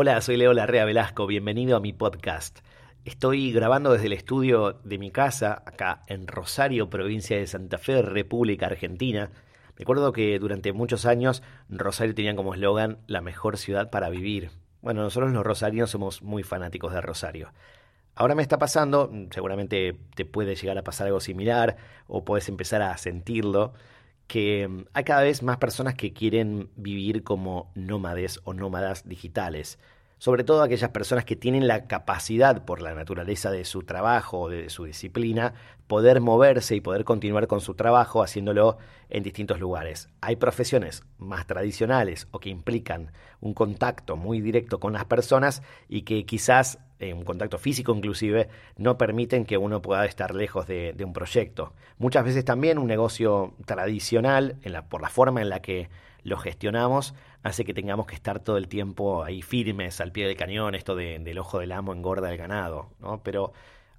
Hola, soy Leo Larrea Velasco, bienvenido a mi podcast. Estoy grabando desde el estudio de mi casa, acá en Rosario, provincia de Santa Fe, República Argentina. Recuerdo que durante muchos años Rosario tenía como eslogan la mejor ciudad para vivir. Bueno, nosotros los rosarinos somos muy fanáticos de Rosario. Ahora me está pasando, seguramente te puede llegar a pasar algo similar o puedes empezar a sentirlo, que mm, hay cada vez más personas que quieren vivir como nómades o nómadas digitales. Sobre todo aquellas personas que tienen la capacidad, por la naturaleza de su trabajo o de su disciplina, poder moverse y poder continuar con su trabajo haciéndolo en distintos lugares. Hay profesiones más tradicionales o que implican un contacto muy directo con las personas y que quizás eh, un contacto físico inclusive, no permiten que uno pueda estar lejos de, un proyecto. Muchas veces también un negocio tradicional, por la forma en la que lo gestionamos, hace que tengamos que estar todo el tiempo ahí firmes, al pie del cañón, esto del ojo del amo engorda el ganado, ¿no? Pero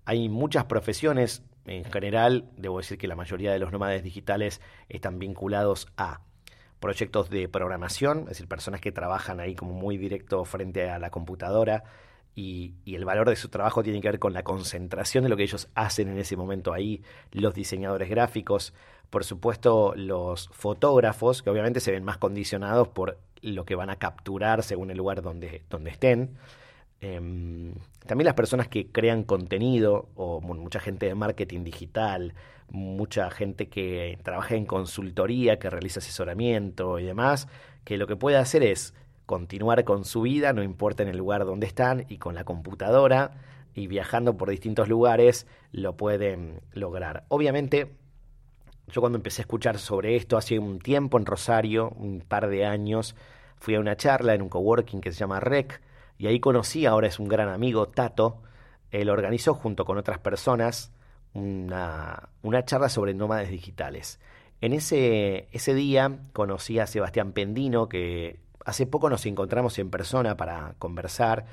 hay muchas profesiones, en general, debo decir que la mayoría de los nómades digitales están vinculados a proyectos de programación, es decir, personas que trabajan ahí como muy directo frente a la computadora, y, el valor de su trabajo tiene que ver con la concentración de lo que ellos hacen en ese momento ahí, los diseñadores gráficos, por supuesto los fotógrafos, que obviamente se ven más condicionados por lo que van a capturar según el lugar donde, donde estén. Em, también las personas que crean contenido, o mucha gente de marketing digital, mucha gente que trabaja en consultoría, que realiza asesoramiento y demás, que lo que puede hacer es continuar con su vida, no importa en el lugar donde están, y con la computadora y viajando por distintos lugares lo pueden lograr. Obviamente, yo cuando empecé a escuchar sobre esto hace un tiempo en Rosario, un par de años, fui a una charla en un coworking que se llama REC, y ahí conocí, ahora es un gran amigo, Tato, él organizó junto con otras personas una, una charla sobre nómades digitales. En ese, ese día conocí a Sebastián Pendino, que Hace poco nos encontramos en persona para conversar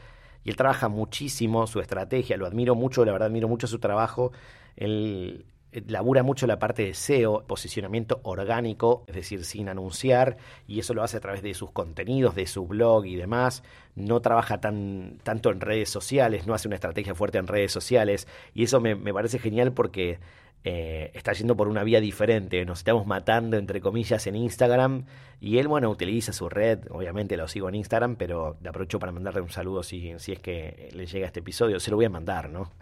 y él trabaja muchísimo su estrategia, lo admiro mucho, la verdad admiro mucho su trabajo. Él labura mucho la parte de SEO, posicionamiento orgánico, es decir, sin anunciar, y eso lo hace a través de sus contenidos, de su blog y demás. No trabaja tan, tanto en redes sociales, no hace una estrategia fuerte en redes sociales, y eso me, me parece genial porque eh, está yendo por una vía diferente. Nos estamos matando, entre comillas, en Instagram. Y él, bueno, utiliza su red. Obviamente lo sigo en Instagram, pero le aprovecho para mandarle un saludo si, si es que le llega este episodio. Se lo voy a mandar, ¿no?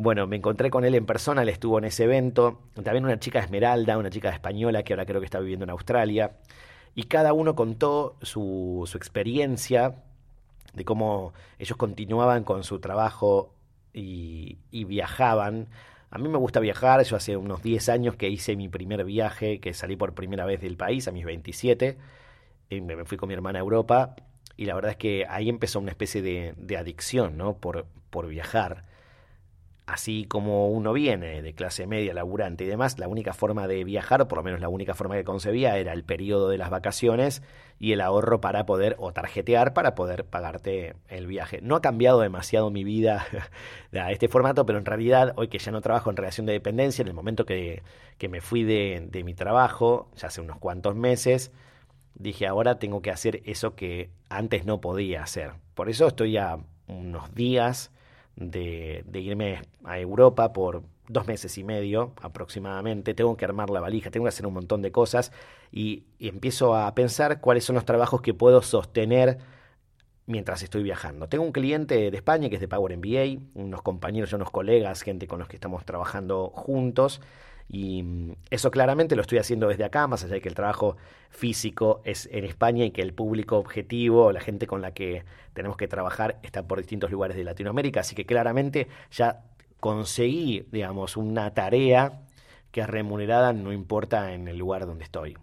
Bueno, me encontré con él en persona, él estuvo en ese evento. También una chica Esmeralda, una chica española que ahora creo que está viviendo en Australia. Y cada uno contó su, su experiencia de cómo ellos continuaban con su trabajo y, y viajaban a mí me gusta viajar, yo hace unos 10 años que hice mi primer viaje, que salí por primera vez del país, a mis 27, y me fui con mi hermana a Europa, y la verdad es que ahí empezó una especie de, de adicción, ¿no? Por, por viajar así como uno viene de clase media, laburante y demás, la única forma de viajar, por lo menos la única forma que concebía, era el periodo de las vacaciones y el ahorro para poder, o tarjetear para poder pagarte el viaje. No ha cambiado demasiado mi vida a este formato, pero en realidad, hoy que ya no trabajo en relación de dependencia, en el momento que, que me fui de, de mi trabajo, ya hace unos cuantos meses, dije, ahora tengo que hacer eso que antes no podía hacer. Por eso estoy a unos días de, irme a Europa por dos meses y medio aproximadamente, tengo que armar la valija, tengo que hacer un montón de cosas y, empiezo a pensar cuáles son los trabajos que puedo sostener mientras estoy viajando. Tengo un cliente de España que es de Power MBA, unos compañeros y unos colegas, gente con los que estamos trabajando juntos y mm, eso claramente lo estoy haciendo desde acá, más allá de que el trabajo físico es en España y que el público objetivo, la gente con la que tenemos que trabajar, está por distintos lugares de Latinoamérica. Así que claramente ya conseguí, digamos, una tarea que es remunerada, no importa en el lugar donde estoy.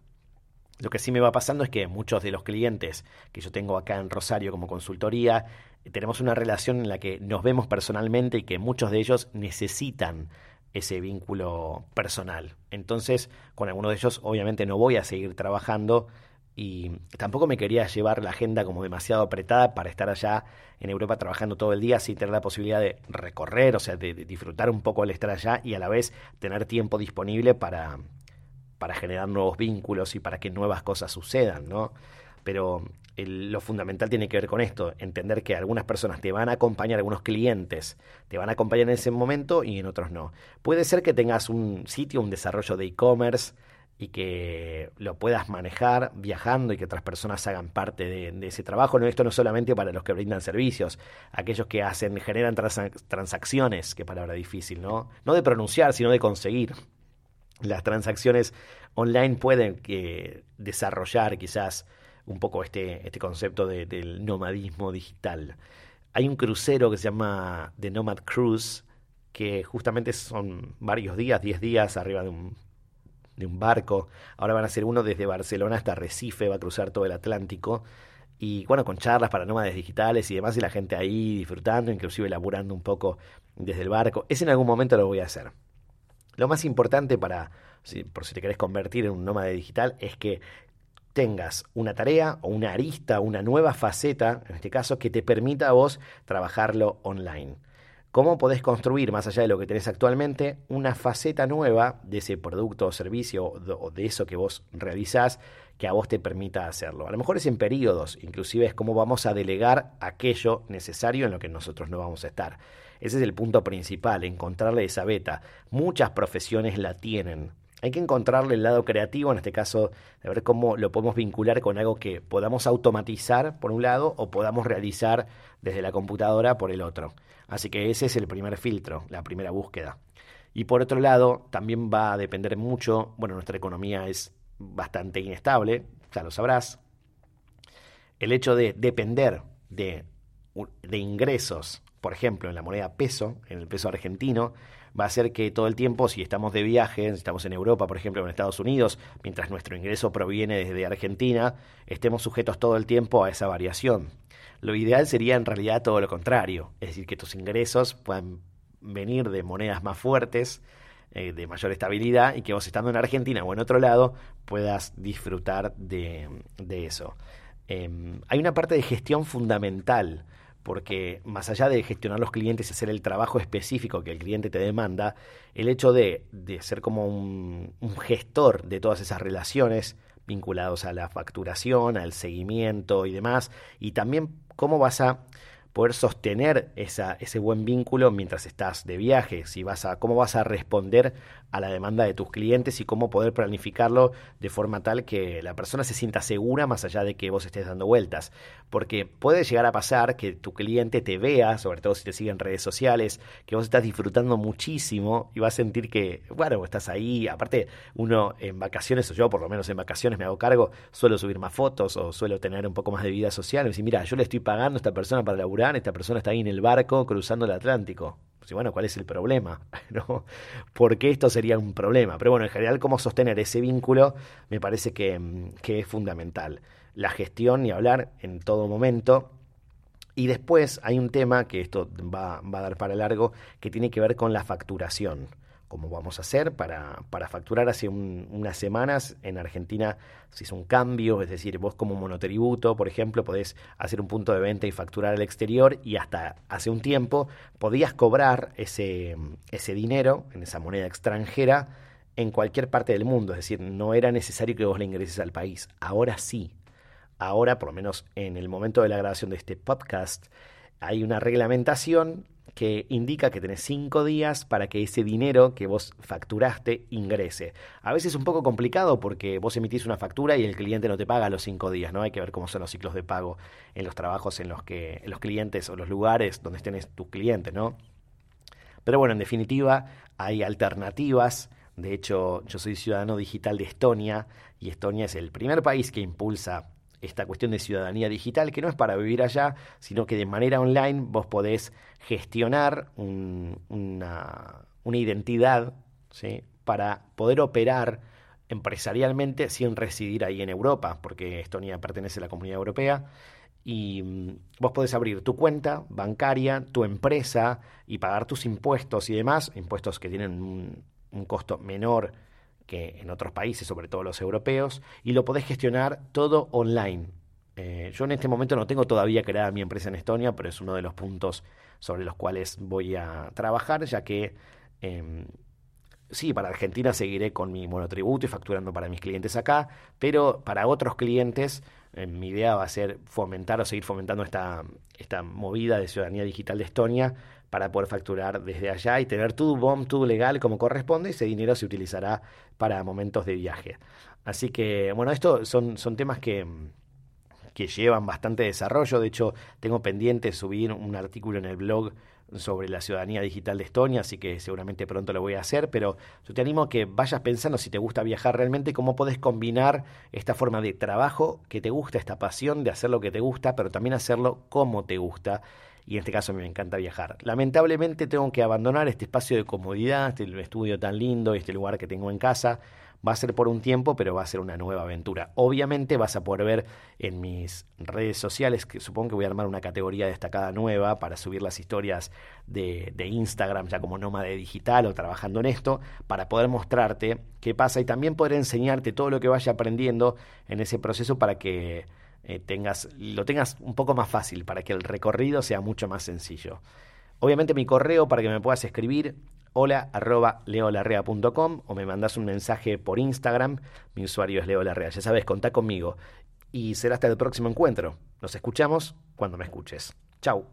Lo que sí me va pasando es que muchos de los clientes que yo tengo acá en Rosario como consultoría, tenemos una relación en la que nos vemos personalmente y que muchos de ellos necesitan ese vínculo personal. Entonces, con alguno de ellos obviamente no voy a seguir trabajando y tampoco me quería llevar la agenda como demasiado apretada para estar allá en Europa trabajando todo el día sin tener la posibilidad de recorrer, o sea, de, disfrutar un poco el estar allá y a la vez tener tiempo disponible para, para generar nuevos vínculos y para que nuevas cosas sucedan, ¿no? Pero lo fundamental tiene que ver con esto, entender que algunas personas te van a acompañar, algunos clientes te van a acompañar en ese momento y en otros no. Puede ser que tengas un sitio, un desarrollo de e-commerce y que lo puedas manejar viajando y que otras personas hagan parte de, ese trabajo. No, esto no solamente para los que brindan servicios, aquellos que hacen, generan transacciones, qué palabra difícil, ¿no? No de pronunciar, sino de conseguir. Las transacciones online pueden eh, desarrollar quizás un poco este, este concepto del nomadismo digital. Hay un crucero que se llama The Nomad Cruise, que justamente son varios días, 10 días arriba de un, de un barco. Ahora van a ser uno desde Barcelona hasta Recife, va a cruzar todo el Atlántico. Y bueno, con charlas para nómades digitales y demás, y la gente ahí disfrutando, inclusive laburando un poco desde el barco. Ese en algún momento lo voy a hacer. Lo más importante para, por si te querés convertir en un nómade digital, es que tengas una tarea o una arista, una nueva faceta, en este caso, que te permita a vos trabajarlo online. ¿Cómo podés construir, más allá de lo que tenés actualmente, una faceta nueva de ese producto o servicio o de eso que vos realizás que a vos te permita hacerlo? A lo mejor es en periodos, inclusive es cómo vamos a delegar aquello necesario en lo que nosotros no vamos a estar. Ese es el punto principal, encontrarle esa beta. Muchas profesiones la tienen, hay que encontrarle el lado creativo, en este caso, de ver cómo lo podemos vincular con algo que podamos automatizar por un lado o podamos realizar desde la computadora por el otro. Así que ese es el primer filtro, la primera búsqueda. Y por otro lado, también va a depender mucho, bueno, nuestra economía es bastante inestable, ya lo sabrás. El hecho de depender de, de ingresos, por ejemplo, en la moneda peso, en el peso argentino, va a ser que todo el tiempo, si estamos de viaje, si estamos en Europa, por ejemplo, en Estados Unidos, mientras nuestro ingreso proviene desde Argentina, estemos sujetos todo el tiempo a esa variación. Lo ideal sería en realidad todo lo contrario, es decir, que tus ingresos puedan venir de monedas más fuertes, eh, de mayor estabilidad, y que vos estando en Argentina o en otro lado puedas disfrutar de, eso. Em, hay una parte de gestión fundamental porque más allá de gestionar los clientes y hacer el trabajo específico que el cliente te demanda, el hecho de, ser como un, un, gestor de todas esas relaciones vinculados a la facturación, al seguimiento y demás, y también cómo vas a poder sostener ese buen vínculo mientras estás de viaje, si vas a, cómo vas a responder a la demanda de tus clientes y cómo poder planificarlo de forma tal que la persona se sienta segura más allá de que vos estés dando vueltas. Porque puede llegar a pasar que tu cliente te vea, sobre todo si te sigue en redes sociales, que vos estás disfrutando muchísimo y vas a sentir que, bueno, estás ahí. Aparte, uno en vacaciones, o yo por lo menos en vacaciones me hago cargo, suelo subir más fotos o suelo tener un poco más de vida social. Y decir, mira, yo le estoy pagando a esta persona para laburar esta persona está ahí en el barco cruzando el Atlántico. Pues, bueno, ¿cuál es el problema? ¿No? ¿Por qué esto sería un problema? Pero bueno, en general, cómo sostener ese vínculo me parece que, mm, que es fundamental. La gestión y hablar en todo momento. Y después hay un tema que esto va, va a dar para largo, que tiene que ver con la facturación como vamos a hacer para, para facturar. Hace unas semanas en Argentina se hizo un cambio, es decir, vos como monotributo, por ejemplo, podés hacer un punto de venta y facturar al exterior y hasta hace un tiempo podías cobrar ese, ese dinero en esa moneda extranjera en cualquier parte del mundo, es decir, no era necesario que vos le ingreses al país. Ahora sí, ahora, por lo menos en el momento de la grabación de este podcast, hay una reglamentación que indica que tenés cinco días para que ese dinero que vos facturaste ingrese. A veces es un poco complicado porque vos emitís una factura y el cliente no te paga los cinco días, ¿no? Hay que ver cómo son los ciclos de pago en los trabajos en los que en los clientes o los lugares donde estén tus clientes, ¿no? Pero bueno, en definitiva, hay alternativas. De hecho, yo soy ciudadano digital de Estonia y Estonia es el primer país que impulsa esta cuestión de ciudadanía digital, que no es para vivir allá, sino que de manera online vos podés gestionar una, identidad ¿sí? para poder operar empresarialmente sin residir ahí en Europa, porque Estonia pertenece a la comunidad europea. Y mm, vos podés abrir tu cuenta bancaria, tu empresa y pagar tus impuestos y demás, impuestos que tienen un costo menor que en otros países, sobre todo los europeos, y lo podés gestionar todo online. Eh, yo en este momento no tengo todavía creada mi empresa en Estonia, pero es uno de los puntos sobre los cuales voy a trabajar, ya que em, sí, para Argentina seguiré con mi monotributo y facturando para mis clientes acá, pero para otros clientes eh, mi idea va a ser fomentar o seguir fomentando esta, esta movida de ciudadanía digital de Estonia para poder facturar desde allá y tener todo BOM, todo legal como corresponde. Ese dinero se utilizará para momentos de viaje. Así que, bueno, esto son, son temas que, que llevan bastante desarrollo. De hecho, tengo pendiente subir un artículo en el blog sobre la ciudadanía digital de Estonia, así que seguramente pronto lo voy a hacer, pero yo te animo a que vayas pensando si te gusta viajar realmente, cómo puedes combinar esta forma de trabajo que te gusta, esta pasión de hacer lo que te gusta, pero también hacerlo como te gusta. Y en este caso me encanta viajar. Lamentablemente tengo que abandonar este espacio de comodidad, este estudio tan lindo, este lugar que tengo en casa, Va a ser por un tiempo, pero va a ser una nueva aventura. Obviamente vas a poder ver en mis redes sociales, que supongo que voy a armar una categoría destacada nueva para subir las historias de, Instagram ya como nómade digital o trabajando en esto, para poder mostrarte qué pasa y también poder enseñarte todo lo que vaya aprendiendo en ese proceso para que eh, tengas, lo tengas un poco más fácil, para que el recorrido sea mucho más sencillo. Obviamente mi correo para que me puedas escribir hola arroba leolarrea.com o me mandas un mensaje por Instagram. Mi usuario es leolarrea. Ya sabes, contá conmigo. Y será hasta el próximo encuentro. Nos escuchamos cuando me escuches. Chau.